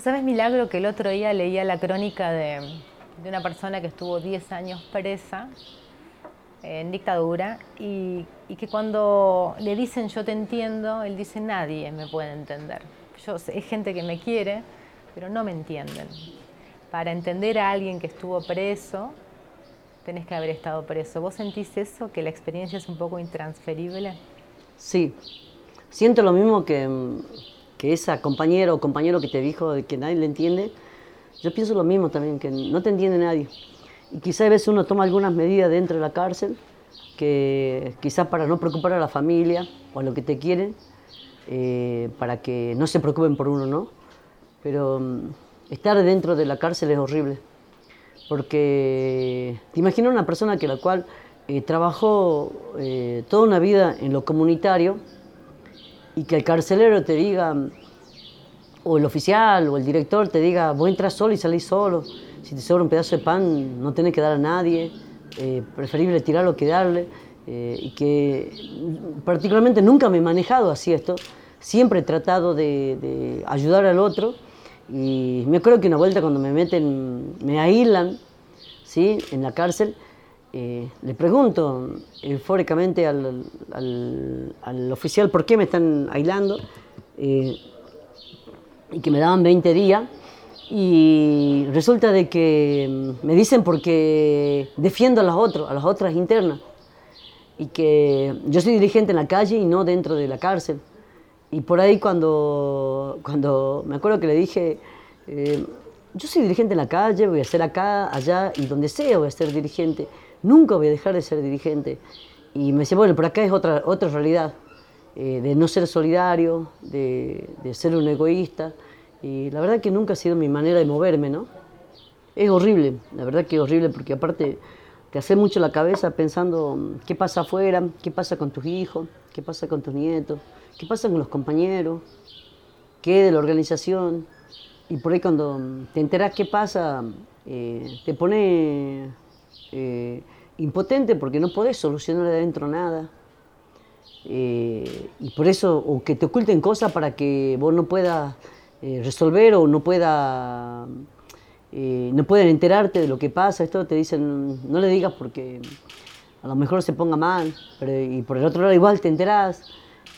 Sabes, Milagro, que el otro día leía la crónica de, una persona que estuvo 10 años presa en dictadura y, que cuando le dicen yo te entiendo, él dice nadie me puede entender. Yo, es gente que me quiere, pero no me entienden. Para entender a alguien que estuvo preso, tenés que haber estado preso. ¿Vos sentís eso, que la experiencia es un poco intransferible? Sí, siento lo mismo que, que esa compañera o compañero que te dijo que nadie le entiende. Yo pienso lo mismo también, que no te entiende nadie. Y quizás a veces uno toma algunas medidas dentro de la cárcel, que quizás para no preocupar a la familia o a lo que te quieren, eh, para que no se preocupen por uno, ¿no? Pero mm, estar dentro de la cárcel es horrible, porque te imaginas una persona que la cual eh, trabajó eh, toda una vida en lo comunitario y que el carcelero te diga, o el oficial o el director te diga, vos entras solo y salís solo, si te sobra un pedazo de pan no tenés que dar a nadie, eh, preferible tirarlo que darle, y que particularmente nunca me he manejado así esto, siempre he tratado de, de ayudar al otro. Y me acuerdo que una vuelta cuando me meten, me aíslan, ¿sí? En la cárcel, eh, le pregunto eufóricamente al, al, oficial por qué me están aislando eh, y que me daban 20 días. Y resulta de que me dicen porque defiendo a las otras, a las otras internas. Y que yo soy dirigente en la calle y no dentro de la cárcel. Y por ahí cuando, cuando me acuerdo que le dije, eh, yo soy dirigente en la calle, voy a ser acá, allá y donde sea voy a ser dirigente, nunca voy a dejar de ser dirigente. Y me decía, bueno, por acá es otra, otra realidad, eh, de no ser solidario, de, de, ser un egoísta. Y la verdad que nunca ha sido mi manera de moverme, ¿no? Es horrible, la verdad que es horrible porque aparte te hace mucho la cabeza pensando qué pasa afuera, qué pasa con tus hijos, qué pasa con tus nietos. ¿Qué pasa con los compañeros? ¿Qué de la organización? Y por ahí cuando te enteras qué pasa, eh, te pone eh, impotente porque no podés solucionar de adentro nada. Eh, y por eso, o que te oculten cosas para que vos no puedas resolver o no pueda, no pueden enterarte de lo que pasa. Esto te dicen, no le digas porque a lo mejor se ponga mal, y por el otro lado igual te enterás.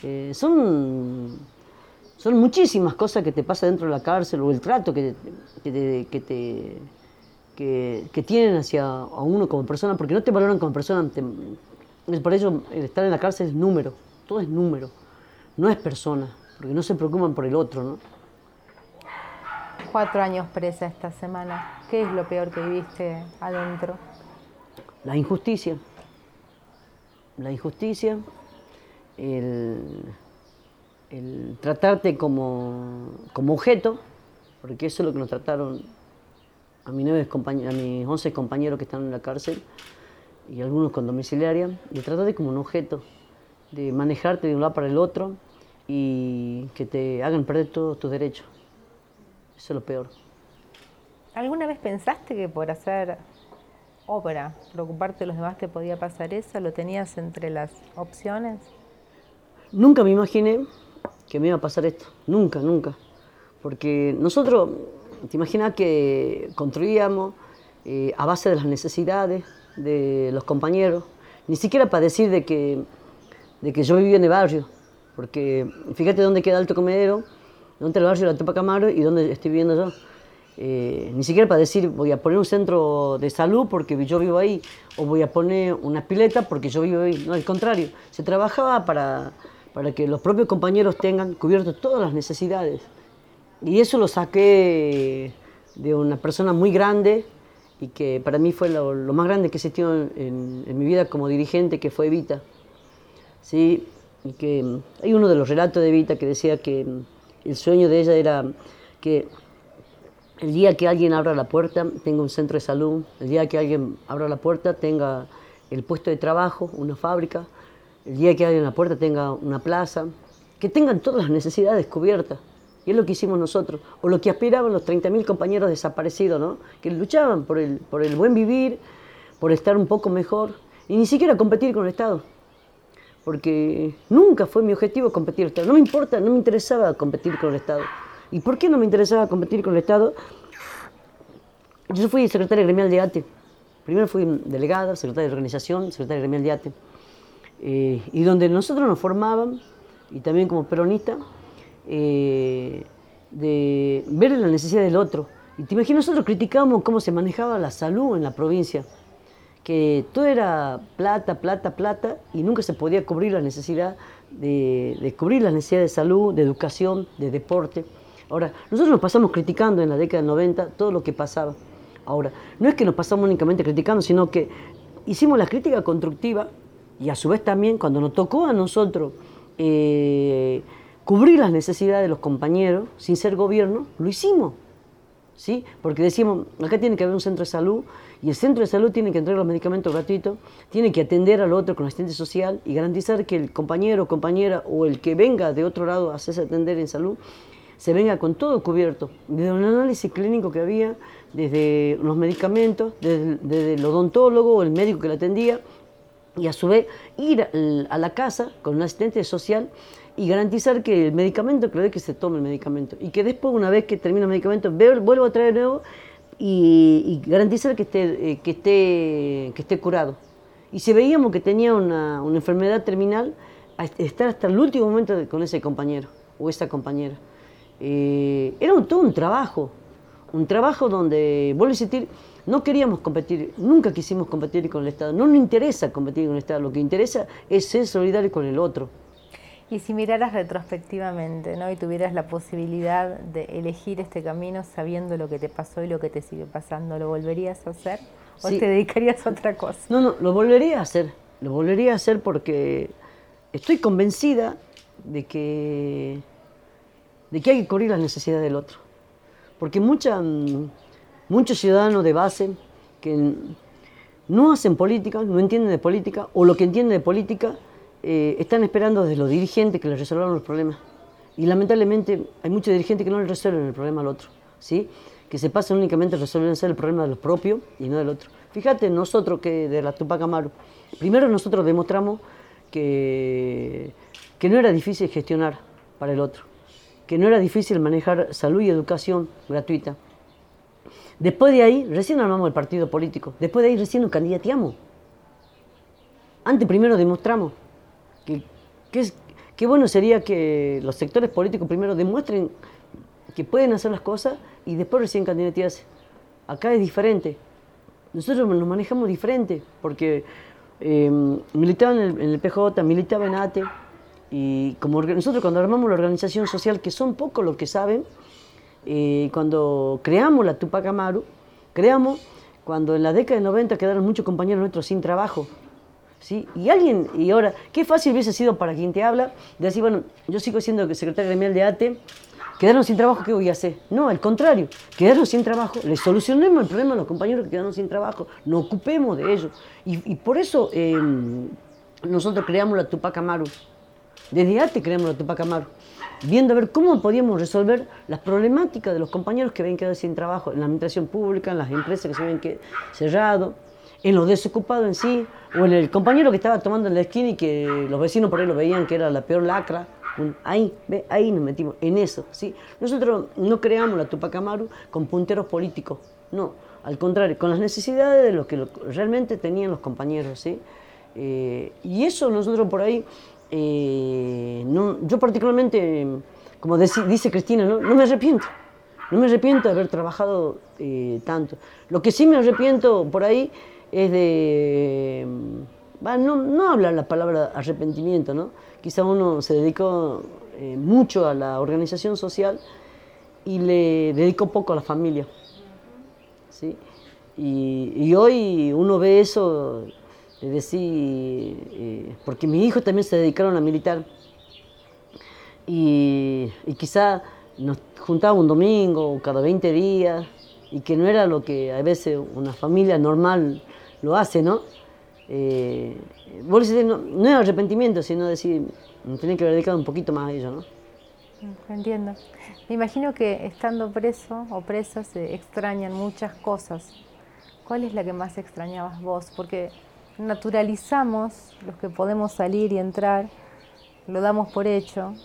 Eh, son, son muchísimas cosas que te pasa dentro de la cárcel o el trato que, que, te, tienen hacia a uno como persona, porque no te valoran como persona. por eso estar en la cárcel es número, todo es número, no es persona, porque no se preocupan por el otro. ¿no? Cuatro años presa esta semana. ¿Qué es lo peor que viviste adentro? La injusticia. La injusticia, el, tratarte como, objeto, porque eso es lo que nos trataron a, mis nueve a mis 11 compañeros que están en la cárcel y algunos con domiciliaria, de tratarte como un objeto, de manejarte de un lado para el otro y que te hagan perder todos tus derechos. Eso es lo peor. ¿Alguna vez pensaste que por hacer obra, preocuparte de los demás te podía pasar eso? ¿Lo tenías entre las opciones? Nunca me imaginé que me iba a pasar esto, nunca, nunca. Porque nosotros, te imaginas que construíamos eh, a base de las necesidades de los compañeros, ni siquiera para decir de que, de que yo vivía en el barrio, porque fíjate dónde queda Alto Comedero, dónde el barrio de la Topa Camaro y dónde estoy viviendo yo. Eh, ni siquiera para decir voy a poner un centro de salud porque yo vivo ahí, o voy a poner una pileta porque yo vivo ahí. No, al contrario, se trabajaba para, para que los propios compañeros tengan cubierto todas las necesidades. Y eso lo saqué de una persona muy grande y que para mí fue lo, más grande que existió en, en, mi vida como dirigente, que fue Evita. ¿Sí? Y que hay uno de los relatos de Evita que decía que el sueño de ella era que el día que alguien abra la puerta tenga un centro de salud, el día que alguien abra la puerta tenga el puesto de trabajo, una fábrica, el día que alguien en la puerta tenga una plaza, que tengan todas las necesidades cubiertas. Y es lo que hicimos nosotros, o lo que aspiraban los 30.000 compañeros desaparecidos, ¿no? que luchaban por el, por el buen vivir, por estar un poco mejor, y ni siquiera competir con el Estado. Porque nunca fue mi objetivo competir con el Estado. No me importa, no me interesaba competir con el Estado. ¿Y por qué no me interesaba competir con el Estado? Yo fui secretaria gremial de ATE. Primero fui delegada, secretaria de organización, secretaria gremial de ATE. Eh, y donde nosotros nos formaban, y también como peronista, eh, de ver la necesidad del otro. Y te imaginas, nosotros criticábamos cómo se manejaba la salud en la provincia, que todo era plata, plata, plata, y nunca se podía cubrir la necesidad de, cubrir las necesidades de salud, de educación, de deporte. Ahora, nosotros nos pasamos criticando en la década del 90 todo lo que pasaba. Ahora, no es que nos pasamos únicamente criticando, sino que hicimos la crítica constructiva y a su vez también cuando nos tocó a nosotros eh, cubrir las necesidades de los compañeros sin ser gobierno, lo hicimos. ¿Sí? Porque decíamos, acá tiene que haber un centro de salud y el centro de salud tiene que entregar los medicamentos gratuitos, tiene que atender al otro con asistente social y garantizar que el compañero compañera o el que venga de otro lado a hacerse atender en salud se venga con todo cubierto, desde un análisis clínico que había, desde los medicamentos, desde, el odontólogo o el médico que la atendía, y a su vez ir a la casa con un asistente social y garantizar que el medicamento, que que se tome el medicamento, y que después, una vez que termina el medicamento, vuelva a traer nuevo y, garantizar que esté, eh, que, esté, que esté curado. Y si veíamos que tenía una, una enfermedad terminal, estar hasta el último momento con ese compañero o esa compañera. Eh, era todo un trabajo, un trabajo donde, vuelvo a insistir, no queríamos competir, nunca quisimos competir con el Estado, no nos interesa competir con el Estado, lo que interesa es ser solidario con el otro. Y si miraras retrospectivamente, ¿no? Y tuvieras la posibilidad de elegir este camino sabiendo lo que te pasó y lo que te sigue pasando, ¿lo volverías a hacer? ¿O te dedicarías a otra cosa? No, no, lo volvería a hacer. Lo volvería a hacer porque estoy convencida de que de que hay que cubrir las necesidades del otro. Porque mucha, muchos ciudadanos de base que no hacen política, no entienden de política, o lo que entienden de política eh, están esperando desde los dirigentes que les resuelvan los problemas. Y lamentablemente hay muchos dirigentes que no les resuelven el problema al otro, ¿sí? que se pasan únicamente a resolver el problema de los propios y no del otro. Fíjate, nosotros que de la Tupac Amaru, primero nosotros demostramos que, que no era difícil gestionar para el otro que no era difícil manejar salud y educación gratuita. Después de ahí, recién armamos el partido político. Después de ahí, recién nos candidateamos. Antes primero demostramos que, bueno sería que los sectores políticos primero demuestren que pueden hacer las cosas y después recién candidatearse. Acá es diferente. Nosotros nos manejamos diferente porque eh, militaba en el, en el PJ, militaba en ATE, y como nosotros cuando armamos la organización social, que son pocos los que saben, eh, cuando creamos la Tupac Amaru, creamos cuando en la década de 90 quedaron muchos compañeros nuestros sin trabajo. Y alguien, y ahora, qué fácil hubiese sido para quien te habla, de decir, bueno, yo sigo siendo secretario gremial de ATE, quedaron sin trabajo, ¿qué voy a hacer? No, al contrario, quedaron sin trabajo, les solucionemos el problema a los compañeros que quedaron sin trabajo, nos ocupemos de ellos. Y, por eso eh, nosotros creamos la Tupac Amaru. Desde antes creamos la Tupac Amaru, viendo a ver cómo podíamos resolver las problemáticas de los compañeros que habían quedado sin trabajo en la administración pública, en las empresas que se habían cerrado, en los desocupados en sí, o en el compañero que estaba tomando en la esquina y que los vecinos por ahí lo veían que era la peor lacra. Ahí, ve, ahí nos metimos, en eso. ¿sí? Nosotros no creamos la Tupac Amaru con punteros políticos, no, al contrario, con las necesidades de lo que realmente tenían los compañeros. ¿sí? Eh, y eso nosotros por ahí eh, no, yo particularmente, como dice Cristina, ¿no? me arrepiento. No me arrepiento de haber trabajado eh, tanto. Lo que sí me arrepiento por ahí es de... no, no hablar la palabra arrepentimiento, ¿no? Quizá uno se dedicó eh, mucho a la organización social y le dedicó poco a la familia. ¿sí? Y, y hoy uno ve eso es decir, eh, porque mis hijos también se dedicaron a militar. Y, quizá nos juntaba un domingo cada 20 días, y que no era lo que a veces una familia normal lo hace, ¿no? Eh, no, no es arrepentimiento, sino decir, tenía que haber dedicado un poquito más a ello, ¿no? Entiendo. Me imagino que estando preso o presa se extrañan muchas cosas. ¿Cuál es la que más extrañabas vos? Porque naturalizamos los que podemos salir y entrar, lo damos por hecho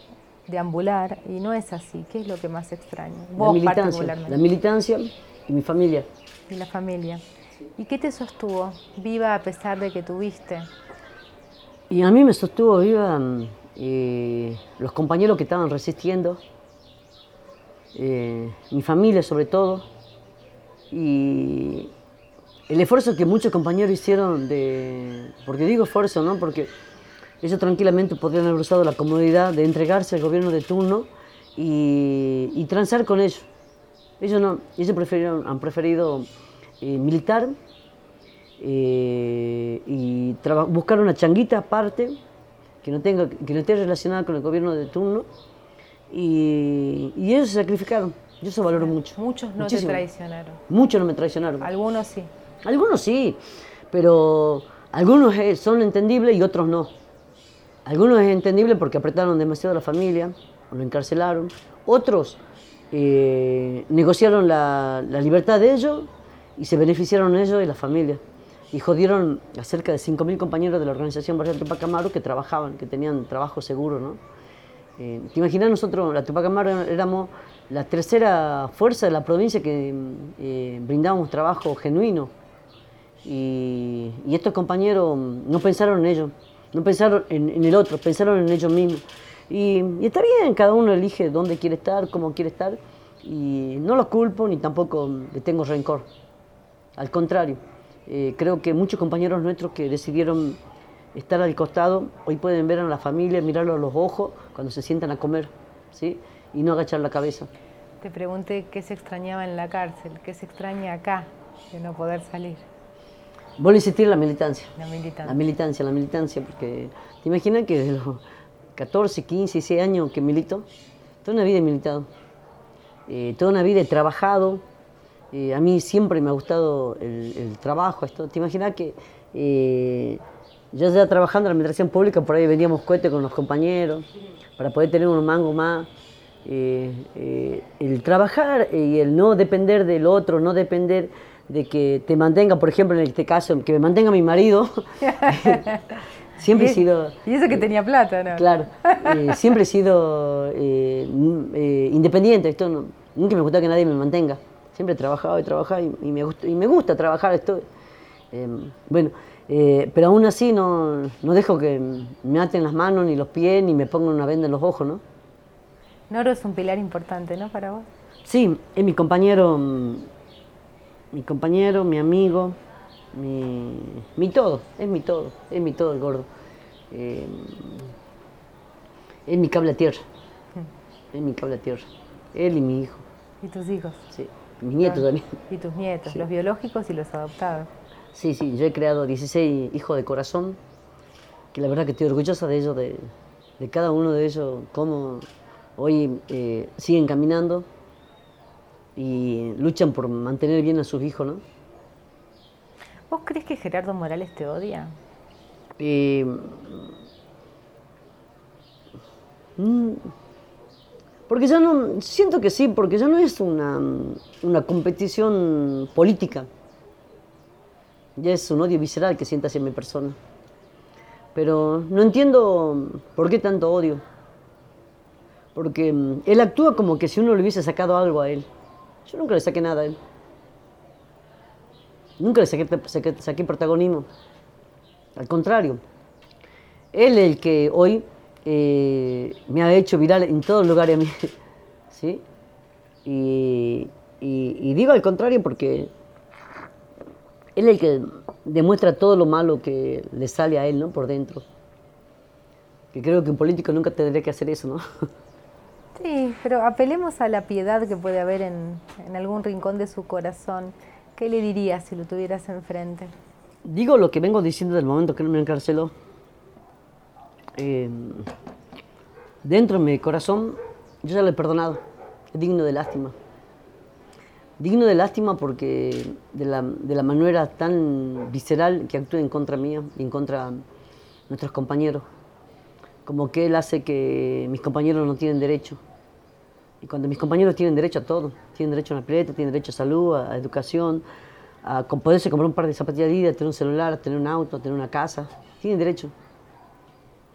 deambular y no es así. ¿Qué es lo que más extraña? la militancia, la militancia y mi familia. Y la familia. ¿Y qué te sostuvo viva a pesar de que tuviste? Y a mí me sostuvo viva eh, los compañeros que estaban resistiendo, eh, mi familia sobre todo, y el esfuerzo que muchos compañeros hicieron de, porque digo esfuerzo, ¿no? Porque ellos tranquilamente podrían haber usado la comodidad de entregarse al gobierno de turno y, y transar con ellos. Ellos no, ellos prefirieron, han preferido eh, militar eh, y buscar una changuita aparte que no, tenga, que no esté relacionada con el gobierno de turno y, y ellos se sacrificaron. Yo eso valoro mucho. Muchos no te traicionaron. Muchos no me traicionaron. Algunos sí. Algunos sí, pero algunos son entendibles y otros no. Algunos es entendible porque apretaron demasiado a la familia, o lo encarcelaron. Otros eh, negociaron la, libertad de ellos y se beneficiaron ellos y la familia. Y jodieron a cerca de 5.000 compañeros de la organización Barrio Tupac Amaro que trabajaban, que tenían trabajo seguro. ¿no? Eh, ¿Te imaginas nosotros, la Tupac Amaro, éramos la tercera fuerza de la provincia que eh, brindábamos trabajo genuino? Y, estos compañeros no pensaron en ellos no pensaron en, el otro, pensaron en ellos mismos. Y, está bien, cada uno elige dónde quiere estar, cómo quiere estar, y no los culpo ni tampoco le tengo rencor. Al contrario, eh, creo que muchos compañeros nuestros que decidieron estar al costado, hoy pueden ver a la familia, mirarlo a los ojos cuando se sientan a comer, ¿sí? y no agachar la cabeza. Te pregunté qué se extrañaba en la cárcel, qué se extraña acá de no poder salir. Vuelvo a insistir en la militancia. La militancia. La militancia, la militancia, porque te imaginas que desde los 14, 15, 16 años que milito, toda una vida he militado. Eh, toda una vida he trabajado. Eh, a mí siempre me ha gustado el, trabajo. Esto. ¿Te imaginas que eh, yo ya trabajando en la administración pública, por ahí vendíamos cohetes con los compañeros para poder tener unos mangos más? el trabajar y el no depender del otro, no depender de que te mantenga, por ejemplo, en este caso, que me mantenga mi marido. siempre he sido... Y eso que eh, tenía plata, ¿no? Claro, eh, siempre he sido eh, independiente, esto nunca me gusta que nadie me mantenga. Siempre he trabajado y trabajado y, me, gusta, y me gusta trabajar. Esto, bueno, pero aún así no, no dejo que me aten las manos, ni los pies, ni me pongan una venda en los ojos, ¿no? Noro es un pilar importante, ¿no? Para vos. Sí, es mi compañero mm, mi compañero, mi amigo, mi, todo, es mi todo, es mi todo el gordo. Eh, es mi cable a tierra, es mi cable a tierra, él y mi hijo. ¿Y tus hijos? Sí, mis nietos también. ¿Y tus nietos, los biológicos y los adoptados? Sí, sí, yo he creado 16 hijos de corazón, que la verdad que estoy orgullosa de ellos, de, cada uno de ellos, cómo hoy eh, siguen caminando y luchan por mantener bien a sus hijos, ¿no? ¿Vos crees que Gerardo Morales te odia? Eh, mm, porque ya no, siento que sí, porque ya no es una, una competición política, ya es un odio visceral que siente hacia mi persona. Pero no entiendo por qué tanto odio, porque mm, él actúa como que si uno le hubiese sacado algo a él. Yo nunca le saqué nada a él. Nunca le saqué, protagonismo. Al contrario. Él el que hoy eh, me ha hecho viral en todos lugares a mí. ¿Sí? Y, y, digo al contrario porque él es el que demuestra todo lo malo que le sale a él, ¿no? Por dentro. Que creo que un político nunca tendría que hacer eso, ¿no? Sí, pero apelemos a la piedad que puede haber en, algún rincón de su corazón. ¿Qué le dirías si lo tuvieras enfrente? Digo lo que vengo diciendo del momento que no me encarceló. Eh, dentro de mi corazón, yo ya lo he perdonado. Es digno de lástima. Digno de lástima porque de la, de la manera tan visceral que actúa en contra mía y en contra nuestros compañeros. Como que él hace que mis compañeros no tienen derecho y cuando mis compañeros tienen derecho a todo, tienen derecho a una pileta, tienen derecho a salud, a, educación, a poderse comprar un par de zapatillas de a tener un celular, a tener un auto, a tener una casa, tienen derecho.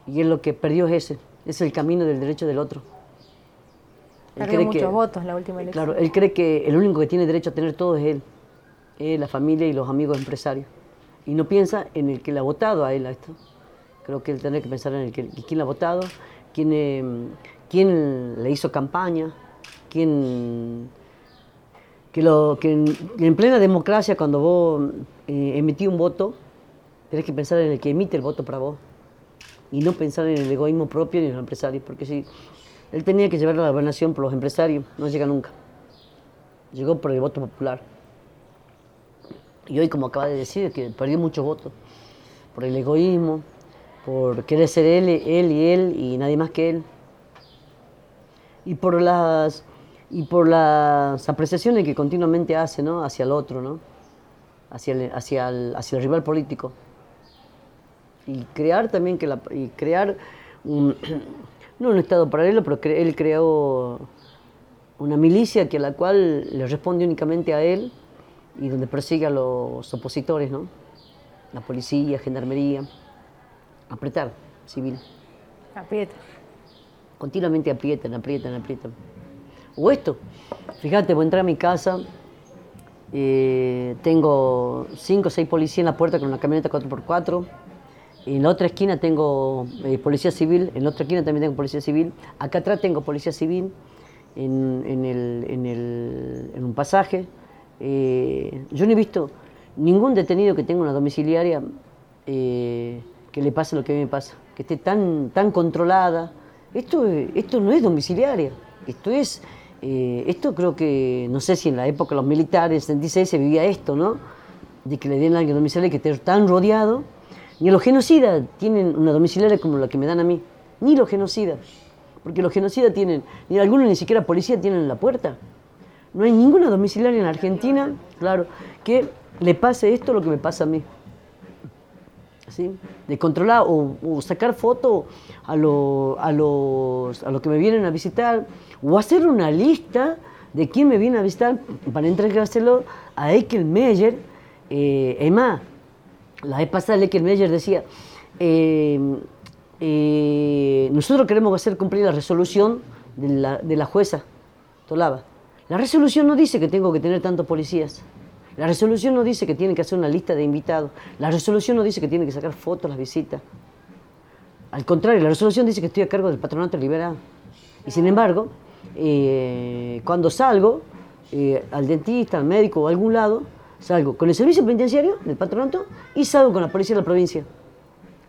Y es lo que perdió es ese, es el camino del derecho del otro. Perdió muchos votos la última elección. Claro, él cree que el único que tiene derecho a tener todo es él, él, la familia y los amigos empresarios. Y no piensa en el que le ha votado a él a esto. Creo que él tendrá que pensar en el que, quién le ha votado, quién, eh, quién le hizo campaña, quién... Que, lo, que en, plena democracia, cuando vos eh, emitís un voto, tenés que pensar en el que emite el voto para vos y no pensar en el egoísmo propio ni en los empresarios, porque si él tenía que llevar la gobernación por los empresarios, no llega nunca. Llegó por el voto popular. Y hoy, como acaba de decir, que perdió muchos votos por el egoísmo, por querer ser él, él y él y nadie más que él. Y por las y por las apreciaciones que continuamente hace ¿no? hacia el otro, ¿no? hacia, el, hacia, hacia el rival político. Y crear también que la, y crear un, no un estado paralelo, pero él creó una milicia que a la cual le responde únicamente a él y donde persigue a los opositores, ¿no? La policía, gendarmería, apretar, civil. Aprieta. Continuamente aprietan, aprietan, aprietan. O esto, fíjate, voy a entrar a mi casa, eh, tengo cinco o seis policías en la puerta con una camioneta 4x4, en la otra esquina tengo eh, policía civil, en la otra esquina también tengo policía civil. Acá atrás tengo policía civil en, en, el, un pasaje. Eh, yo no he visto ningún detenido que tenga una domiciliaria eh, que le pase lo que a mí me pasa, que esté tan, controlada. Esto, no es domiciliaria, esto es, esto creo que, no sé si en la época de los militares, en 16 se vivía esto, ¿no? De que le den a alguien domiciliaria que esté tan rodeado ni los genocidas tienen una domiciliaria como la que me dan a mí. Ni los genocidas. Porque los genocidas tienen, ni algunos ni siquiera policía tienen en la puerta. No hay ninguna domiciliaria en Argentina, claro, que le pase esto lo que me pasa a mí. ¿Sí? De controlar o, sacar fotos a, lo, a, los, a los que me vienen a visitar o hacer una lista de quién me viene a visitar para entregárselo a Ekel Meyer. Eh, la vez pasada Meyer decía, eh, eh, nosotros queremos hacer cumplir la resolución de la, jueza Tolaba. La resolución no dice que tengo que tener tantos policías. La resolución no dice que tiene que hacer una lista de invitados. La resolución no dice que tiene que sacar fotos las visitas. Al contrario, la resolución dice que estoy a cargo del patronato liberal. Y sin embargo, eh, cuando salgo al dentista, al médico o a algún lado, Salgo con el servicio penitenciario del patronato y salgo con la policía de la provincia.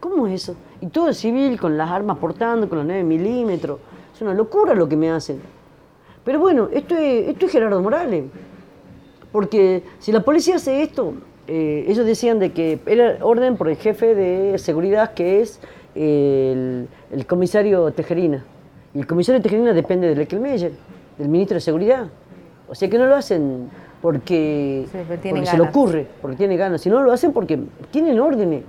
¿Cómo es eso? Y todo el civil con las armas portando, con los 9 milímetros. Es una locura lo que me hacen. Pero bueno, esto es, Gerardo Morales. Porque si la policía hace esto, eh, ellos decían de que era orden por el jefe de seguridad que es el, comisario Tejerina. Y el comisario Tejerina depende del Meyer, del ministro de Seguridad. O sea que no lo hacen porque, se le ocurre, porque tiene ganas. Si no lo hacen porque tienen órdenes,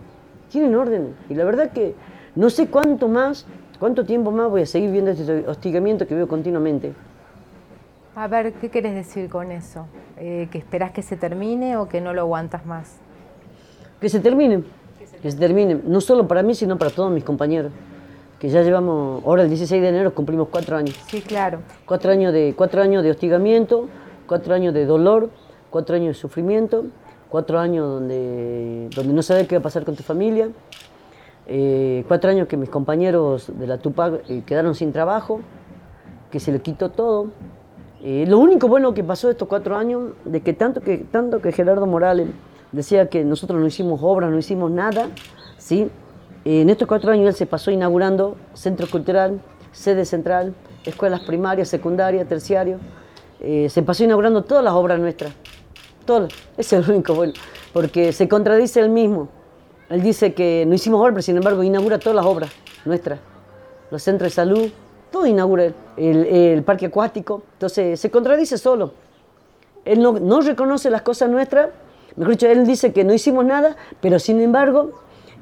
tienen órdenes. Y la verdad que no sé cuánto más, cuánto tiempo más voy a seguir viendo este hostigamiento que veo continuamente. A ver, ¿qué quieres decir con eso? Eh, ¿Que esperás que se termine o que no lo aguantas más? Que se termine, que se termine, no solo para mí, sino para todos mis compañeros. Que ya llevamos, ahora el 16 de enero cumplimos cuatro años. Sí, claro. Cuatro años de, cuatro años de hostigamiento, cuatro años de dolor, cuatro años de sufrimiento, cuatro años donde, donde no sabes qué va a pasar con tu familia, eh, cuatro años que mis compañeros de la Tupac eh, quedaron sin trabajo, que se les quitó todo. Eh, lo único bueno que pasó estos cuatro años, de que tanto que, tanto que Gerardo Morales decía que nosotros no hicimos obras, no hicimos nada, ¿sí? en estos cuatro años él se pasó inaugurando centro cultural, sede central, escuelas primarias, secundarias, terciarios, eh, se pasó inaugurando todas las obras nuestras. Todas. Es el único bueno. Porque se contradice él mismo. Él dice que no hicimos obras, sin embargo inaugura todas las obras nuestras. Los centros de salud, todo inaugura. El, parque acuático. Entonces se contradice solo. Él no, reconoce las cosas nuestras. Mejor dicho, él dice que no hicimos nada, pero sin embargo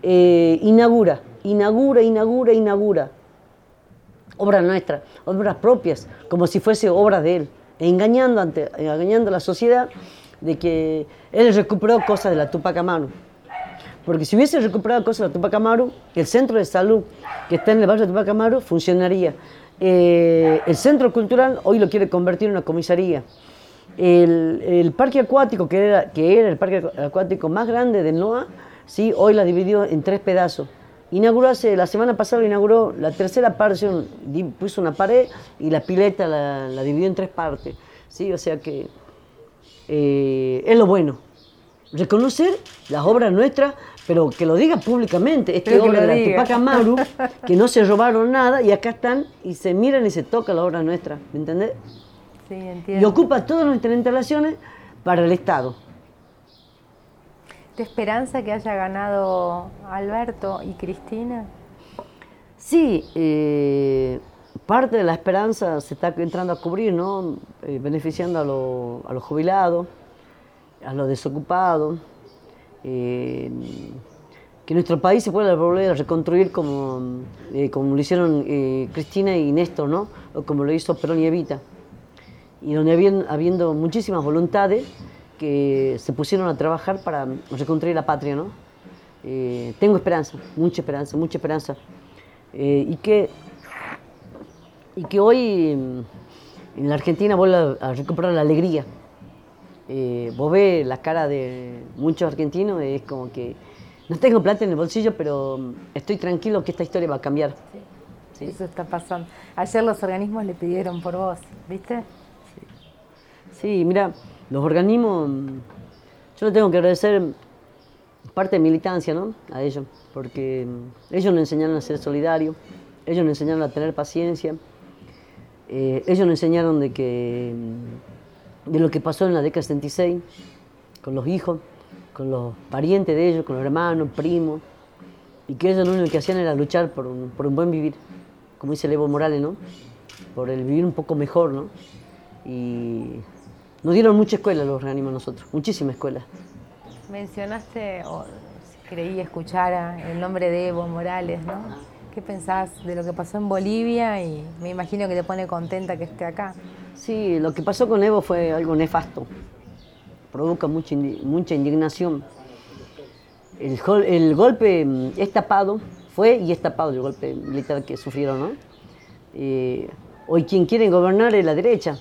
eh, inaugura, inaugura, inaugura, inaugura. Obras nuestras, obras propias, como si fuese obra de él engañando, ante, engañando a la sociedad de que él recuperó cosas de la Tupac Amaru. Porque si hubiese recuperado cosas de la Tupac Amaru, el centro de salud que está en el barrio de Tupac Amaru funcionaría. Eh, el centro cultural hoy lo quiere convertir en una comisaría. El, parque acuático, que era, que era el parque acuático más grande de NOA, ¿sí? hoy la dividió en tres pedazos. Inauguró hace, la semana pasada inauguró la tercera parte, puso una pared y la pileta la, dividió en tres partes. ¿sí? O sea que eh, es lo bueno. Reconocer las obras nuestras, pero que lo diga públicamente. Este obra de la Tupac Amaru, que no se robaron nada y acá están y se miran y se toca la obra nuestra. ¿Me entendés? Sí, entiendo. Y ocupa todas nuestras instalaciones para el Estado. ¿Te esperanza que haya ganado Alberto y Cristina? Sí, eh, parte de la esperanza se está entrando a cubrir, ¿no? Eh, beneficiando a, los jubilados, a los desocupados, eh, que nuestro país se pueda volver a reconstruir como, como lo hicieron Cristina y Néstor, ¿no? O como lo hizo Perón y Evita. Y donde habiendo muchísimas voluntades, que se pusieron a trabajar para reconstruir la patria, ¿no? Eh, tengo esperanza, mucha esperanza, mucha esperanza. Eh, y, que, y que hoy mm, en la Argentina vuelve a, recuperar la alegría. Eh, vos ves la cara de muchos argentinos, es como que no tengo plata en el bolsillo, pero mm, estoy tranquilo que esta historia va a cambiar. Sí. Eso está pasando. Ayer los organismos le pidieron por vos, ¿viste? Sí, mira, los organismos, yo le tengo que agradecer parte de militancia ¿no? a ellos, porque ellos nos enseñaron a ser solidarios, ellos nos enseñaron a tener paciencia, eh, ellos nos enseñaron de, que, de lo que pasó en la década 76 con los hijos, con los parientes de ellos, con los hermanos, primos, y que ellos lo único que hacían era luchar por un, por un buen vivir, como dice Evo Morales, ¿no? por el vivir un poco mejor, ¿no? Y nos dieron mucha escuela los organismos nosotros, muchísima escuela. Mencionaste, o creí escuchar el nombre de Evo Morales, ¿no? ¿Qué pensás de lo que pasó en Bolivia? Y me imagino que te pone contenta que esté acá. Sí, lo que pasó con Evo fue algo nefasto. Provoca mucha, mucha indignación. El, el, golpe mm, es tapado, fue y es tapado el golpe militar que sufrieron, ¿no? Eh, hoy quien quiere gobernar es la derecha,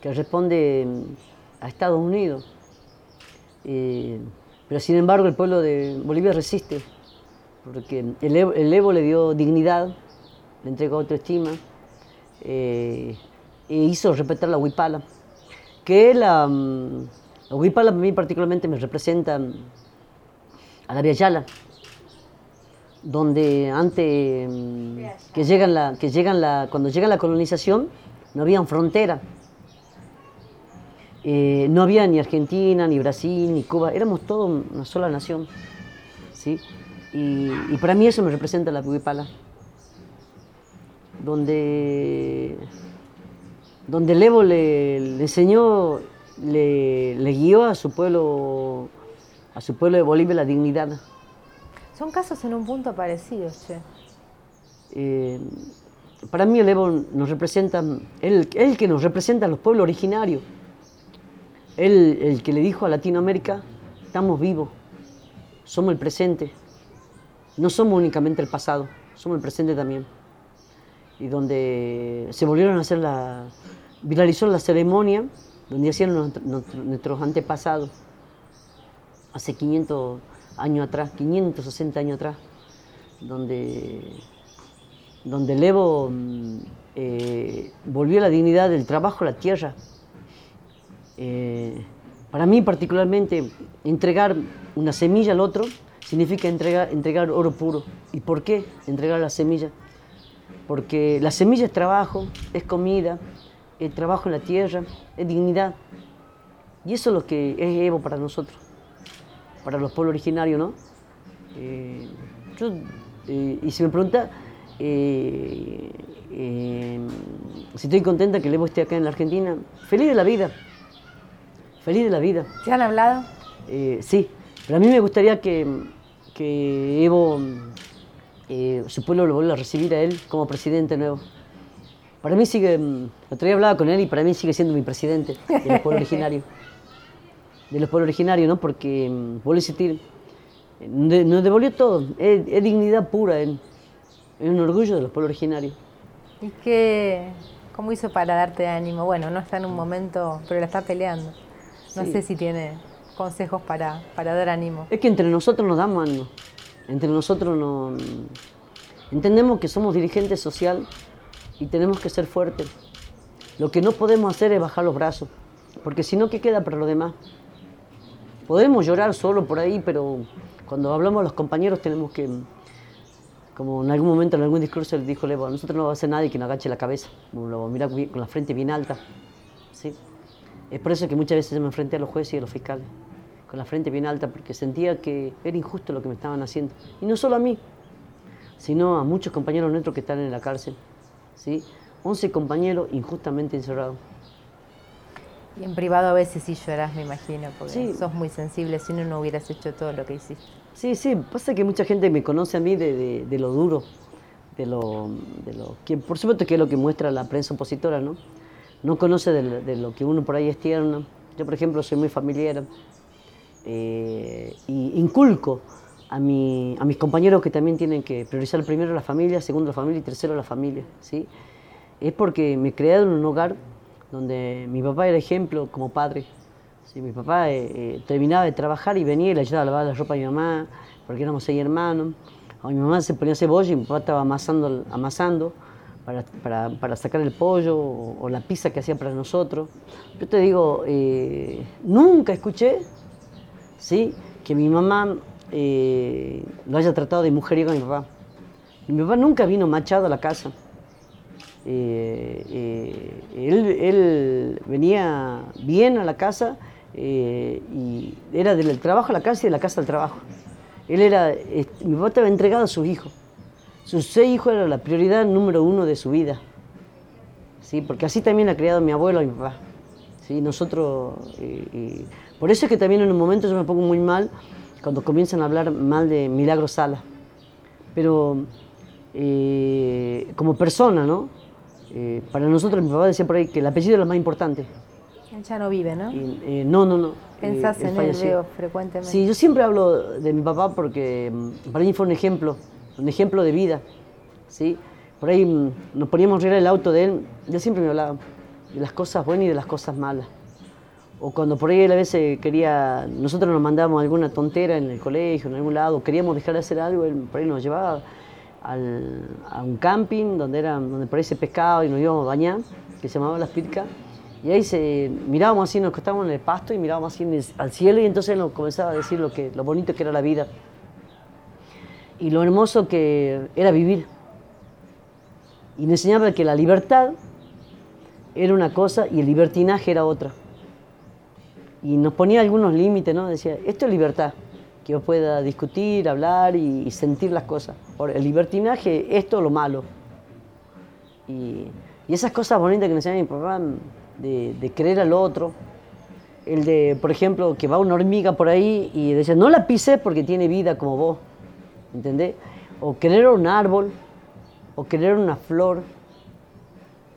que responde mm, a Estados Unidos. Eh, pero sin embargo el pueblo de Bolivia resiste, porque el Evo, le dio dignidad, le entregó autoestima eh, e hizo respetar la huipala, que la, mm, la huipala a mí particularmente me representa mm, a la Yala, donde antes que llegan la, que llegan la, cuando llega la colonización no había frontera eh, no había ni Argentina, ni Brasil, ni Cuba, éramos todos una sola nación. ¿sí? Y, para mí eso me representa la Puguipala, donde, donde el Evo le, enseñó, le, guió a su pueblo, a su pueblo de Bolivia la dignidad. Son casos en un punto parecidos, che. Eh, para mí el Evo nos representa, él, él que nos representa a los pueblos originarios él, el que le dijo a Latinoamérica, estamos vivos, somos el presente, no somos únicamente el pasado, somos el presente también. Y donde se volvieron a hacer la, viralizó la ceremonia donde hacían nuestros antepasados, hace 500 años atrás, 560 años atrás, donde, donde el Evo mm, eh, volvió la dignidad del trabajo a la tierra, eh, para mí particularmente, entregar una semilla al otro significa entregar, entregar oro puro. ¿Y por qué entregar la semilla? Porque la semilla es trabajo, es comida, es trabajo en la tierra, es dignidad. Y eso es lo que es Evo para nosotros, para los pueblos originarios, ¿no? Eh, eh, y si me pregunta si estoy contenta que el Evo esté acá en la Argentina, feliz de la vida feliz de la vida. ¿Se han hablado? Eh, sí, pero a mí me gustaría que, Evo, eh, su pueblo lo vuelva a recibir a él como presidente nuevo. Para mí sigue, el otro día hablaba con él y para mí sigue siendo mi presidente de los pueblos originarios. De los pueblos originarios, ¿no? Porque, mm, vuelvo a insistir, nos devolvió todo, es, dignidad pura, es un orgullo de los pueblos originarios. ¿Y qué, cómo hizo para darte ánimo? Bueno, no está en un momento, pero la está peleando. No sé si tiene consejos para, para dar ánimo. Es que entre nosotros nos damos ánimo. Entre nosotros nos... Entendemos que somos dirigentes social y tenemos que ser fuertes. Lo que no podemos hacer es bajar los brazos, porque si no, ¿qué queda para los demás? Podemos llorar solo por ahí, pero cuando hablamos a los compañeros tenemos que, como en algún momento en algún discurso le dijo Levo, a nosotros no va a hacer nadie que nos agache la cabeza, lo mira con la frente bien alta. ¿sí? Es por eso que muchas veces me enfrenté a los jueces y a los fiscales, con la frente bien alta, porque sentía que era injusto lo que me estaban haciendo. Y no solo a mí, sino a muchos compañeros nuestros que están en la cárcel. ¿sí? 11 compañeros injustamente encerrados. Y en privado a veces sí lloras, me imagino, porque sos muy sensible, si no, no hubieras hecho todo lo que hiciste. Sí, sí, pasa que mucha gente me conoce a mí de, lo duro, de lo, de lo, que por supuesto que es lo que muestra la prensa opositora, ¿no? No conoce de, lo que uno por ahí es tierno. Yo, por ejemplo, soy muy familiar eh, y inculco a, mi, a mis compañeros que también tienen que priorizar primero la familia, segundo la familia y tercero la familia, ¿sí? Es porque me en un hogar donde mi papá era ejemplo como padre. Sí, mi papá eh, eh, terminaba de trabajar y venía y le ayudaba a lavar la ropa a mi mamá, porque éramos seis hermanos. A mi mamá se ponía cebolla y mi papá estaba amasando, amasando para, para, para sacar el pollo o, la pizza que hacía para nosotros. Yo te digo, eh, nunca escuché ¿sí? que mi mamá lo haya tratado de mujeriego a mi papá. mi papá nunca vino machado a la casa. Eh, eh, él, venía bien a la casa eh, y era del trabajo a la casa y de la casa al trabajo. Él era, mi papá estaba entregado a sus hijos. Sus seis hijos eran la prioridad número uno de su vida. ¿sí? Porque así también ha criado mi abuelo y mi papá. ¿sí? Nosotros, por eso es que también en un momento yo me pongo muy mal cuando comienzan a hablar mal de Milagro Sala. Pero como persona, ¿no? Eh, para nosotros, mi papá decía por ahí que el apellido es lo más importante. Él ya no vive, ¿no? Eh, no, no, no. Pensás eh, en él, veo frecuentemente. Sí, yo siempre hablo de mi papá porque mm, para mí fue un ejemplo, un ejemplo de vida. ¿sí? Por ahí mm, nos poníamos a reír el auto de él, él siempre me hablaba de las cosas buenas y de las cosas malas. O cuando por ahí él a veces quería, nosotros nos mandábamos alguna tontera en el colegio, en algún lado, queríamos dejar de hacer algo, él por ahí nos llevaba a un camping donde, era, donde por ahí se pescaba y nos íbamos a bañar, que se llamaba Las Pircas. Y ahí se, mirábamos así, nos acostábamos en el pasto y mirábamos así al cielo y entonces nos comenzaba a decir lo, que, lo bonito que era la vida y lo hermoso que era vivir. Y nos enseñaba que la libertad era una cosa y el libertinaje era otra. Y nos ponía algunos límites, ¿no? Decía, esto es libertad que yo pueda discutir, hablar y, sentir las cosas. Por el libertinaje, esto es lo malo. Y, esas cosas bonitas que nos enseña mi papá, de, de, creer al otro, el de, por ejemplo, que va una hormiga por ahí y dice, no la pises porque tiene vida como vos, ¿entendés? O querer un árbol, o querer una flor,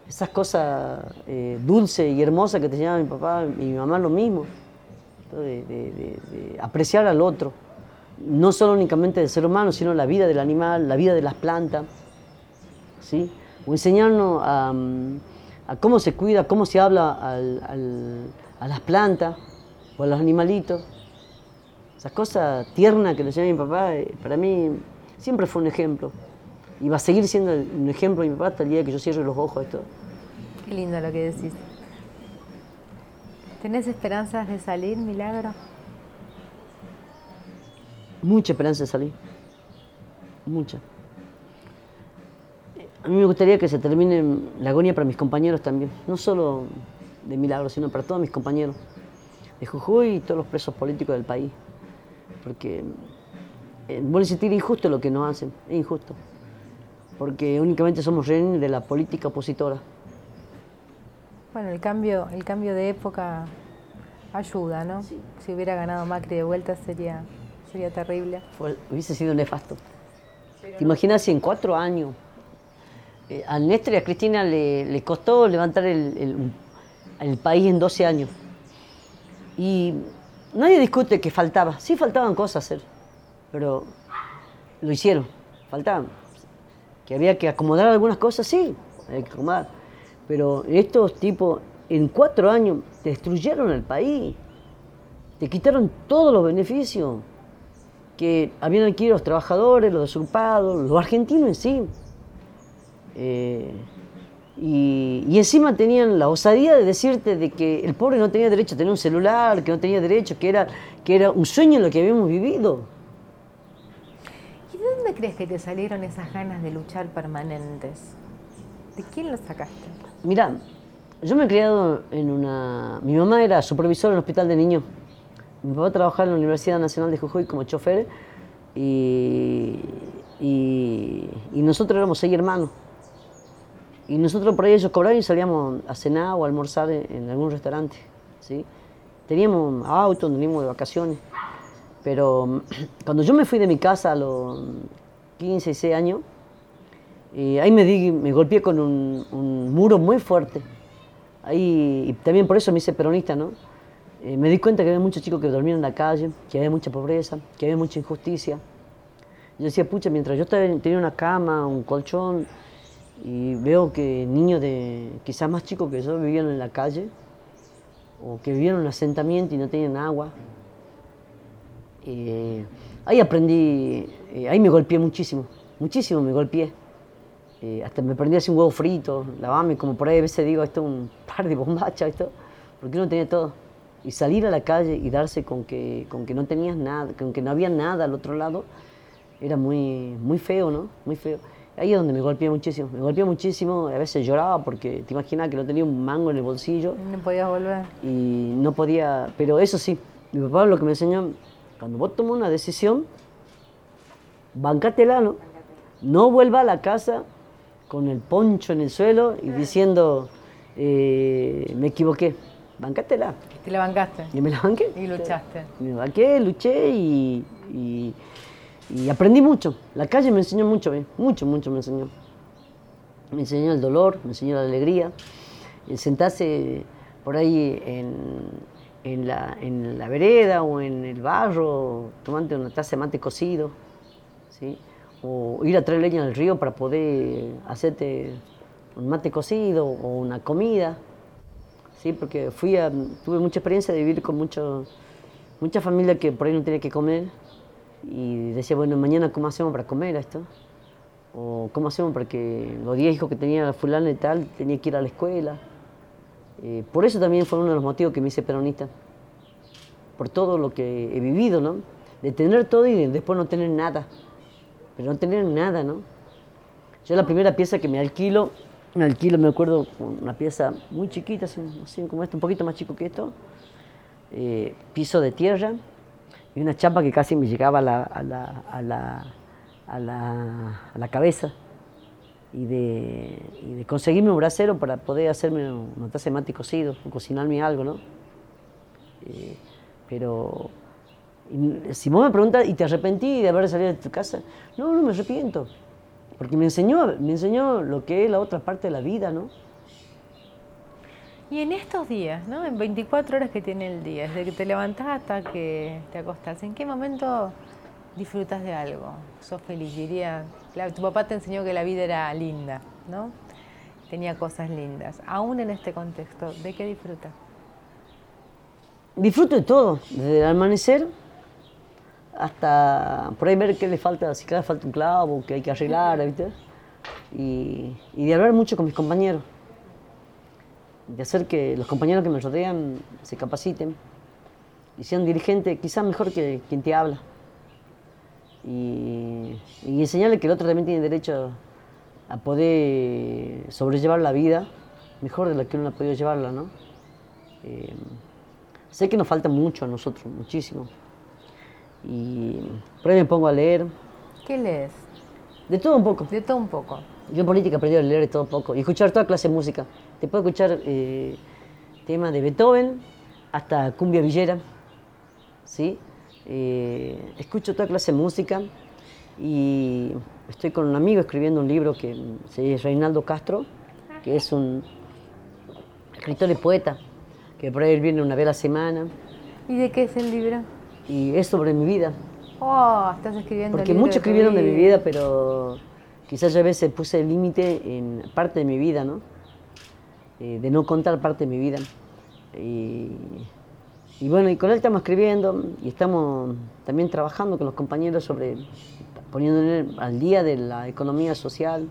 esas cosas eh, dulces y hermosas que te enseñaba mi papá y mi mamá lo mismo de, apreciar al otro, no solo únicamente del ser humano, sino la vida del animal, la vida de las plantas, ¿sí? o enseñarnos a, cómo se cuida, cómo se habla a las plantas o a los animalitos. Esas cosas tiernas que le enseñó mi papá, eh, para mí siempre fue un ejemplo. Y va a seguir siendo un ejemplo de mi papá hasta el día que yo cierre los ojos. Esto. Qué lindo lo que decís. ¿Tenés esperanzas de salir, Milagro? Mucha esperanza de salir. Mucha. A mí me gustaría que se termine la agonía para mis compañeros también. No solo de Milagro, sino para todos mis compañeros. De Jujuy y todos los presos políticos del país. Porque, eh, a sentir injusto lo que nos hacen. Es injusto. Porque únicamente somos rehenes de la política opositora. Bueno, el cambio, el cambio de época ayuda, ¿no? Si hubiera ganado Macri de vuelta sería, sería terrible. hubiese sido nefasto. ¿Te imaginas si en cuatro años eh, a Néstor y a Cristina le, costó levantar el, país en 12 años? Y nadie discute que faltaba. Sí faltaban cosas hacer, pero lo hicieron, faltaban. Que había que acomodar algunas cosas, sí, había que comer. Pero estos tipos, en cuatro años, destruyeron el país, te quitaron todos los beneficios que habían adquirido los trabajadores, los desurpados, los argentinos en sí. Eh, y, y, encima tenían la osadía de decirte de que el pobre no tenía derecho a tener un celular, que no tenía derecho, que era, que era un sueño en lo que habíamos vivido. ¿Y de dónde crees que te salieron esas ganas de luchar permanentes? ¿De quién lo sacaste? Mira, yo me he criado en una... Mi mamá era supervisora en el hospital de niños. Mi papá trabajaba en la Universidad Nacional de Jujuy como chofer y, y, y nosotros éramos seis hermanos. Y nosotros por ahí ellos cobraban y salíamos a cenar o a almorzar en, en algún restaurante. ¿sí? Teníamos auto, teníamos de vacaciones. Pero cuando yo me fui de mi casa a los 15, 16 años, eh, ahí me, di, me golpeé con un, un, muro muy fuerte. Ahí, y también por eso me hice peronista, ¿no? Eh, me di cuenta que había muchos chicos que dormían en la calle, que había mucha pobreza, que había mucha injusticia. Yo decía, pucha, mientras yo tenía una cama, un colchón, y veo que niños de quizás más chicos que yo vivían en la calle o que vivían en un asentamiento y no tenían agua. Eh, ahí aprendí, eh, ahí me golpeé muchísimo, muchísimo me golpeé. Eh, hasta me aprendí a hacer un huevo frito, lavarme, como por ahí a veces digo, esto es un par de bombachas, esto, porque no tenía todo. Y salir a la calle y darse con que, con que no tenías nada, con que no había nada al otro lado, era muy, muy feo, ¿no? Muy feo. Ahí es donde me golpeé muchísimo. Me golpeé muchísimo, a veces lloraba porque te imaginas que no tenía un mango en el bolsillo. No podías volver. Y no podía, pero eso sí, mi papá lo que me enseñó, cuando vos tomas una decisión, bancátela, ¿no? No vuelva a la casa con el poncho en el suelo y diciendo, eh, me equivoqué. Bancátela. ¿Te la bancaste? Y me la banqué. Y luchaste. Me banqué, luché y, y y aprendí mucho. La calle me enseñó mucho, ¿eh? mucho, mucho me enseñó. Me enseñó el dolor, me enseñó la alegría. Sentarse por ahí en, en, la, en la vereda o en el barro, tomando una taza de mate cocido, ¿sí? o ir a traer leña al río para poder hacerte un mate cocido o una comida. ¿sí? Porque fui tuve mucha experiencia de vivir con mucho, mucha familia que por ahí no tenía que comer y decía, bueno, mañana cómo hacemos para comer esto, o cómo hacemos para que los 10 hijos que tenía fulano y tal tenía que ir a la escuela. Eh, por eso también fue uno de los motivos que me hice peronista, por todo lo que he vivido, ¿no? De tener todo y después no tener nada, pero no tener nada, ¿no? Yo la primera pieza que me alquilo, me alquilo, me acuerdo, una pieza muy chiquita, así, como esto, un poquito más chico que esto, eh, piso de tierra, y una chapa que casi me llegaba a la, a la, a la, a la, cabeza y de, y de, conseguirme un brasero para poder hacerme una taza de mate cocido, cocinarme algo, ¿no? Eh, pero si vos me preguntas, ¿y te arrepentí de haber salido de tu casa? No, no me arrepiento, porque me enseñó, me enseñó lo que es la otra parte de la vida, ¿no? Y en estos días, ¿no? En 24 horas que tiene el día, desde que te levantás hasta que te acostás, ¿en qué momento disfrutas de algo? ¿Sos feliz? Diría, tu papá te enseñó que la vida era linda, ¿no? Tenía cosas lindas. Aún en este contexto, ¿de qué disfrutas? Disfruto de todo, desde el amanecer hasta por ahí ver qué le falta, si le falta un clavo, que hay que arreglar, ¿viste? Y de hablar mucho con mis compañeros de hacer que los compañeros que me rodean se capaciten y sean dirigentes, quizás mejor que quien te habla. Y, y enseñarle que el otro también tiene derecho a poder sobrellevar la vida mejor de la que uno ha podido llevarla, ¿no? Eh, sé que nos falta mucho a nosotros, muchísimo. Y por ahí me pongo a leer. ¿Qué lees? De todo un poco. De todo un poco. Yo en política aprendí a leer de todo un poco y escuchar toda clase de música. Te puedo escuchar eh, temas de Beethoven hasta cumbia villera, ¿sí? Eh, escucho toda clase de música y estoy con un amigo escribiendo un libro que se llama Reinaldo Castro, que es un escritor y poeta, que por ahí viene una vez a la semana. ¿Y de qué es el libro? Y es sobre mi vida. Oh, estás escribiendo Porque muchos escribieron de mi vida, pero quizás ya a veces puse el límite en parte de mi vida, ¿no? Eh, de no contar parte de mi vida. Y, y bueno, y con él estamos escribiendo y estamos también trabajando con los compañeros sobre poniendo al día de la economía social,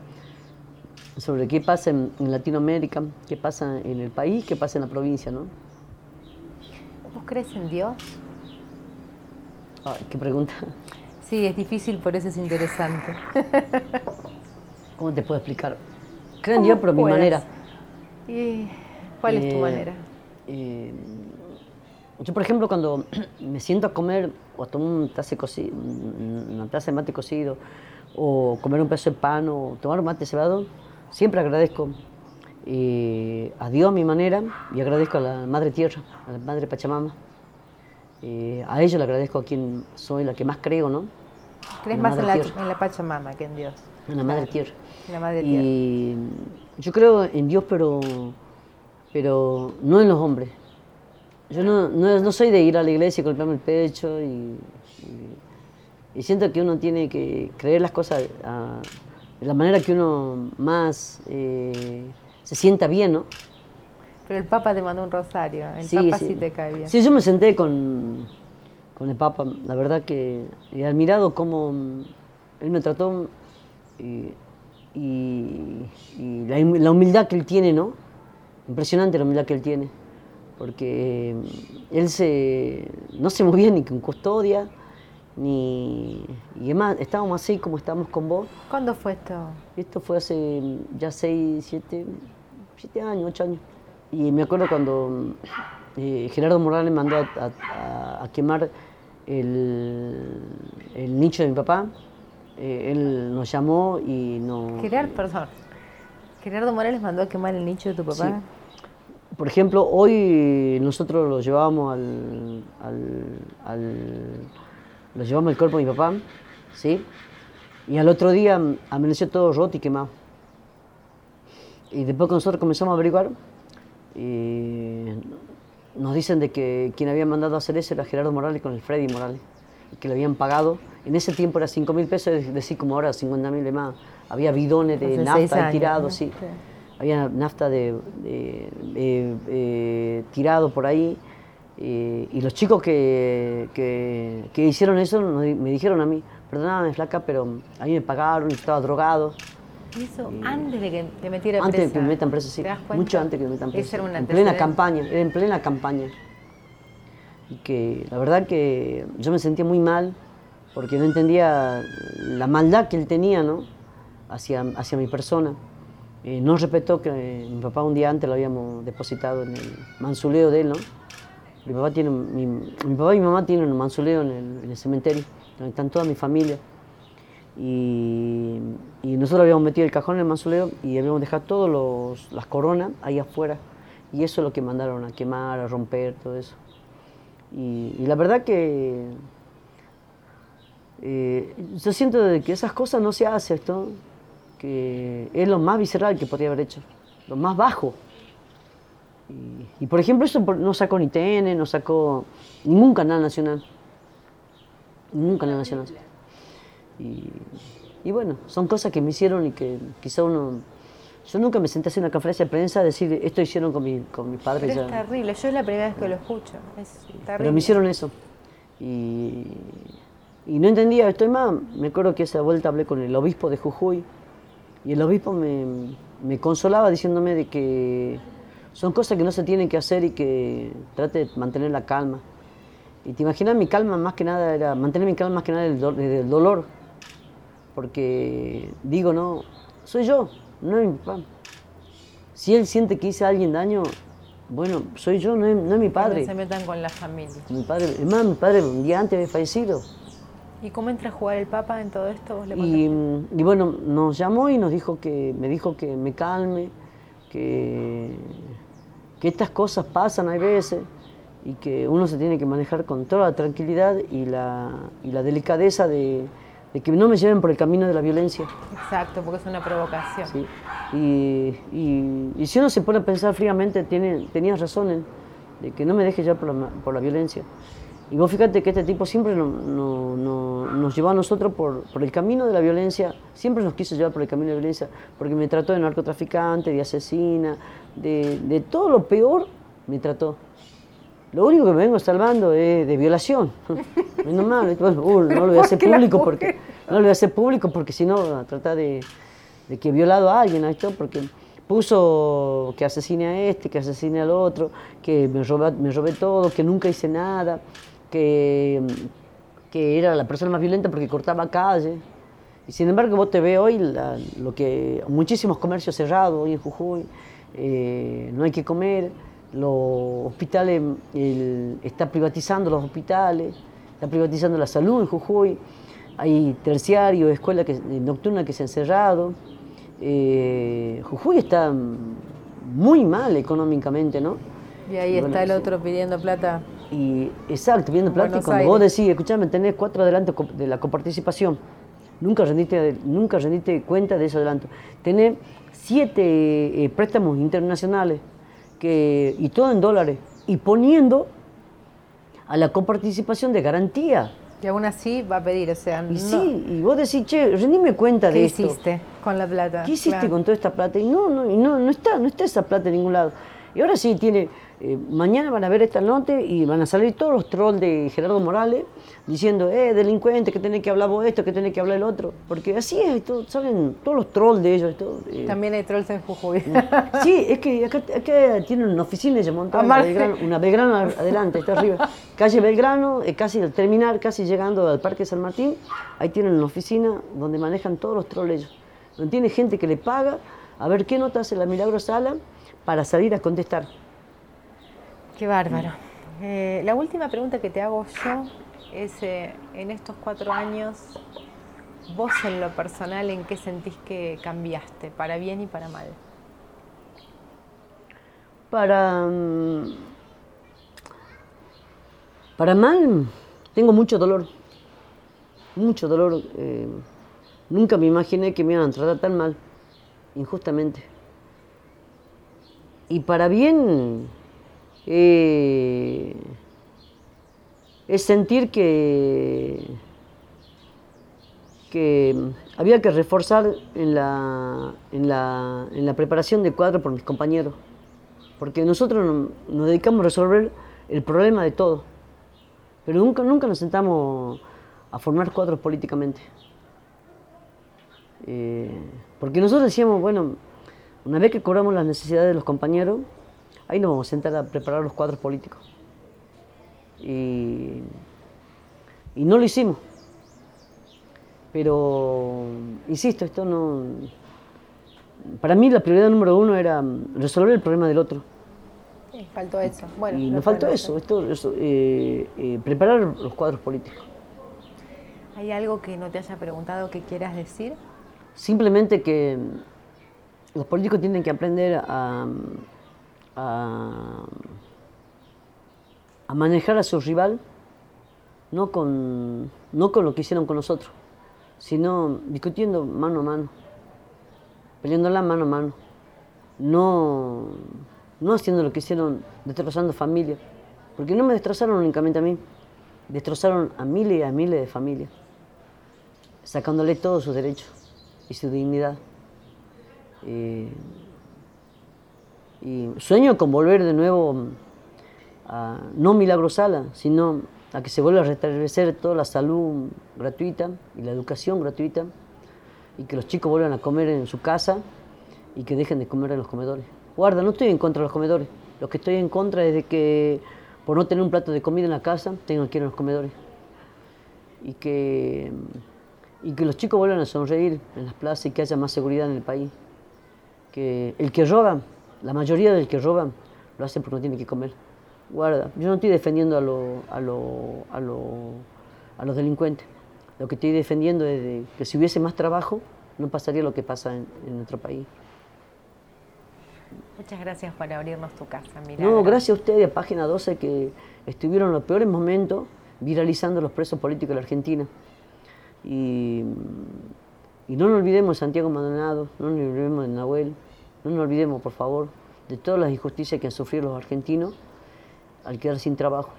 sobre qué pasa en, Latinoamérica, qué pasa en el país, qué pasa en la provincia, ¿no? ¿Vos crees en Dios? Ay, qué pregunta. Sí, es difícil, por eso es interesante. ¿Cómo te puedo explicar? Creo en Dios, pero a mi manera. ¿Y ¿Cuál es tu eh, manera? Eh, yo, por ejemplo, cuando me siento a comer o a tomar un taza cocido, una taza de mate cocido, o comer un pedazo de pan, o tomar un mate cebado, siempre agradezco eh, a Dios a mi manera y agradezco a la Madre Tierra, a la Madre Pachamama. Eh, a ella le agradezco a quien soy, la que más creo, ¿no? ¿Crees más en la, en la, Pachamama que en Dios? En la Madre Tierra. En la Madre Tierra. Y yo creo en Dios, pero, pero no en los hombres. Yo no, no, soy de ir a la iglesia y golpearme el pecho y, y, siento que uno tiene que creer las cosas de la manera que uno más eh, se sienta bien, ¿no? Pero el Papa te mandó un rosario, el Papa sí. te cae bien. Sí, yo me senté con, con el Papa, la verdad que he admirado cómo él me trató y, y la, la humildad que él tiene, ¿no? Impresionante la humildad que él tiene porque él se, no se movía ni con custodia, ni... Y además, estábamos así como estábamos con vos. ¿Cuándo fue esto? Esto fue hace ya seis, siete, siete años, ocho años. Y me acuerdo cuando eh, Gerardo Morales mandó a, quemar el, nicho de mi papá, eh, él nos llamó y nos... Gerardo, perdón. Gerardo Morales mandó a quemar el nicho de tu papá. Por ejemplo, hoy nosotros lo llevábamos al, lo llevamos el cuerpo de mi papá, ¿sí? Y al otro día amaneció todo roto y quemado. Y después que nosotros comenzamos a averiguar, y nos dicen de que quien había mandado a hacer eso era Gerardo Morales con el Freddy Morales, que le habían pagado. En ese tiempo era 5 mil pesos, es decir, como ahora 50 mil de más. Había bidones de nafta tirados, sí había nafta de, eh, tirado por ahí. y los chicos que, que, hicieron eso me dijeron a mí, perdóname flaca, pero a mí me pagaron, estaba drogado. ¿Y eso antes de que te metieran presa? Antes de que me metan presa, sí. Mucho antes de que me metan presa. en plena campaña, era en plena campaña. Y que la verdad que yo me sentía muy mal porque no entendía la maldad que él tenía, ¿no? Hacia, hacia mi persona. Eh, no respetó que mi papá un día antes lo habíamos depositado en el mansuleo de él, ¿no? Mi papá, tiene, mi, papá y mi mamá tienen un mansuleo en el, cementerio, donde están toda mi familia. Y, nosotros habíamos metido el cajón en el mansuleo y habíamos dejado todas las coronas ahí afuera. Y eso es lo que mandaron a quemar, a romper, todo eso. Y, la verdad que eh, yo siento que esas cosas no se hacen, esto que es lo más visceral que podría haber hecho, lo más bajo. Y, por ejemplo, eso no sacó ni TN, no sacó ningún canal nacional. Ningún canal nacional. Y, bueno, son cosas que me hicieron y que quizá uno. Yo nunca me senté en una conferencia de prensa a decir esto hicieron con mi, con mi padre. Pero es terrible, yo es la primera vez que lo escucho. Es terrible. Pero me hicieron eso. Y, y no entendía, estoy más. Me acuerdo que esa vuelta hablé con el obispo de Jujuy y el obispo me, consolaba diciéndome de que son cosas que no se tienen que hacer y que trate de mantener la calma. Y te imaginas, mi calma más que nada era, mantener mi calma más que nada del, dolor. Porque digo, no, soy yo, no es mi papá. Si él siente que hice a alguien daño, bueno, soy yo, no es, no es mi padre. No se metan con la familia. Mi padre, es más, mi padre un día antes había fallecido. ¿Y cómo entra a jugar el Papa en todo esto? y, bueno, nos llamó y nos dijo que, me dijo que me calme, que, que estas cosas pasan hay veces y que uno se tiene que manejar con toda la tranquilidad y la, y la delicadeza de, que no me lleven por el camino de la violencia. Exacto, porque es una provocación. Sí. Y, y, si uno se pone a pensar fríamente, tiene, tenías razón de que no me deje llevar por la, por la violencia. Y vos fíjate que este tipo siempre nos llevó a nosotros por, el camino de la violencia, siempre nos quiso llevar por el camino de la violencia, porque me trató de narcotraficante, de asesina, de, todo lo peor me trató. Lo único que me vengo salvando es de violación. Menos mal, uh, no lo voy a hacer público porque no lo voy a hacer público porque si no tratar de, de que he violado a alguien, esto porque puso que asesine a este, que asesine al otro, que me robé, me robé todo, que nunca hice nada que, que era la persona más violenta porque cortaba calle. Y sin embargo, vos te ves hoy lo que muchísimos comercios cerrados hoy en Jujuy, eh, no hay que comer, los hospitales, está privatizando los hospitales, está privatizando la salud en Jujuy, hay terciario, escuela que, nocturna que se han cerrado. Eh, Jujuy está muy mal económicamente, ¿no? Y ahí está el otro pidiendo plata y exacto, viendo plata, cuando vos decís, escuchame, tenés cuatro adelantos de la coparticipación, nunca rendiste, nunca rendiste cuenta de ese adelanto. Tenés siete eh, préstamos internacionales que, y todo en dólares, y poniendo a la coparticipación de garantía. Y aún así va a pedir, o sea, y sí, y vos decís, che, rendime cuenta de esto. ¿Qué hiciste con la plata? ¿Qué hiciste con toda esta plata? Y no, no, y no, no está, no está esa plata en ningún lado. Y ahora sí tiene eh, mañana van a ver esta nota y van a salir todos los trolls de Gerardo Morales diciendo, eh, delincuente, que tenés que hablar vos esto, que tenés que hablar el otro. Porque así es, salen todos los trolls de ellos. Todo, eh. También hay trolls en Jujuy. Sí, es que acá, tienen una oficina de montaron una Belgrano adelante, está arriba. Calle Belgrano, eh, casi al terminar, casi llegando al Parque San Martín, ahí tienen una oficina donde manejan todos los trolls ellos. Donde tiene gente que le paga a ver qué nota hace la Milagro Sala para salir a contestar. Qué bárbaro. Eh, la última pregunta que te hago yo es, eh, en estos cuatro años, vos en lo personal, ¿en qué sentís que cambiaste, para bien y para mal? Para, mm, para mal, tengo mucho dolor, mucho dolor. Eh, nunca me imaginé que me iban a tratar tan mal, injustamente. Y para bien, eh, es sentir que, que había que reforzar en la, en la, en la preparación de cuadro por mis compañeros, porque nosotros nos dedicamos a resolver el problema de todo, pero nunca, nunca nos sentamos a formar cuadros políticamente. Eh, porque nosotros decíamos, bueno, una vez que cobramos las necesidades de los compañeros, ahí nos vamos a sentar a preparar los cuadros políticos. Y, no lo hicimos. Pero, insisto, esto no... Para mí la prioridad número uno era resolver el problema del otro. Sí, faltó eso. Bueno, y nos faltó eso, esto, eh, eh, preparar los cuadros políticos. ¿Hay algo que no te haya preguntado que quieras decir? Simplemente que los políticos tienen que aprender a, a, manejar a su rival no con, no con lo que hicieron con nosotros, sino discutiendo mano a mano, peleándola mano a mano, no, no haciendo lo que hicieron destrozando familias, porque no me destrozaron únicamente a mí, destrozaron a miles y a miles de familias, sacándole todos sus derechos y su dignidad. Eh, y sueño con volver de nuevo a, no milagrosala, sino a que se vuelva a restablecer toda la salud gratuita y la educación gratuita y que los chicos vuelvan a comer en su casa y que dejen de comer en los comedores. Guarda, no estoy en contra de los comedores. Lo que estoy en contra es de que por no tener un plato de comida en la casa, tengan que ir a los comedores. Y que, y que los chicos vuelvan a sonreír en las plazas y que haya más seguridad en el país. Que el que roba la mayoría del que roban lo hace porque no tiene que comer. Guarda, yo no estoy defendiendo a, a, los delincuentes. Lo que estoy defendiendo es que si hubiese más trabajo, no pasaría lo que pasa en, nuestro país. Muchas gracias por abrirnos tu casa, No, gracias a ustedes, a Página 12, que estuvieron en los peores momentos viralizando los presos políticos de la Argentina. Y, y no nos olvidemos de Santiago Maldonado, no nos olvidemos de Nahuel, no nos olvidemos, por favor, de todas las injusticias que han sufrido los argentinos al quedar sin trabajo.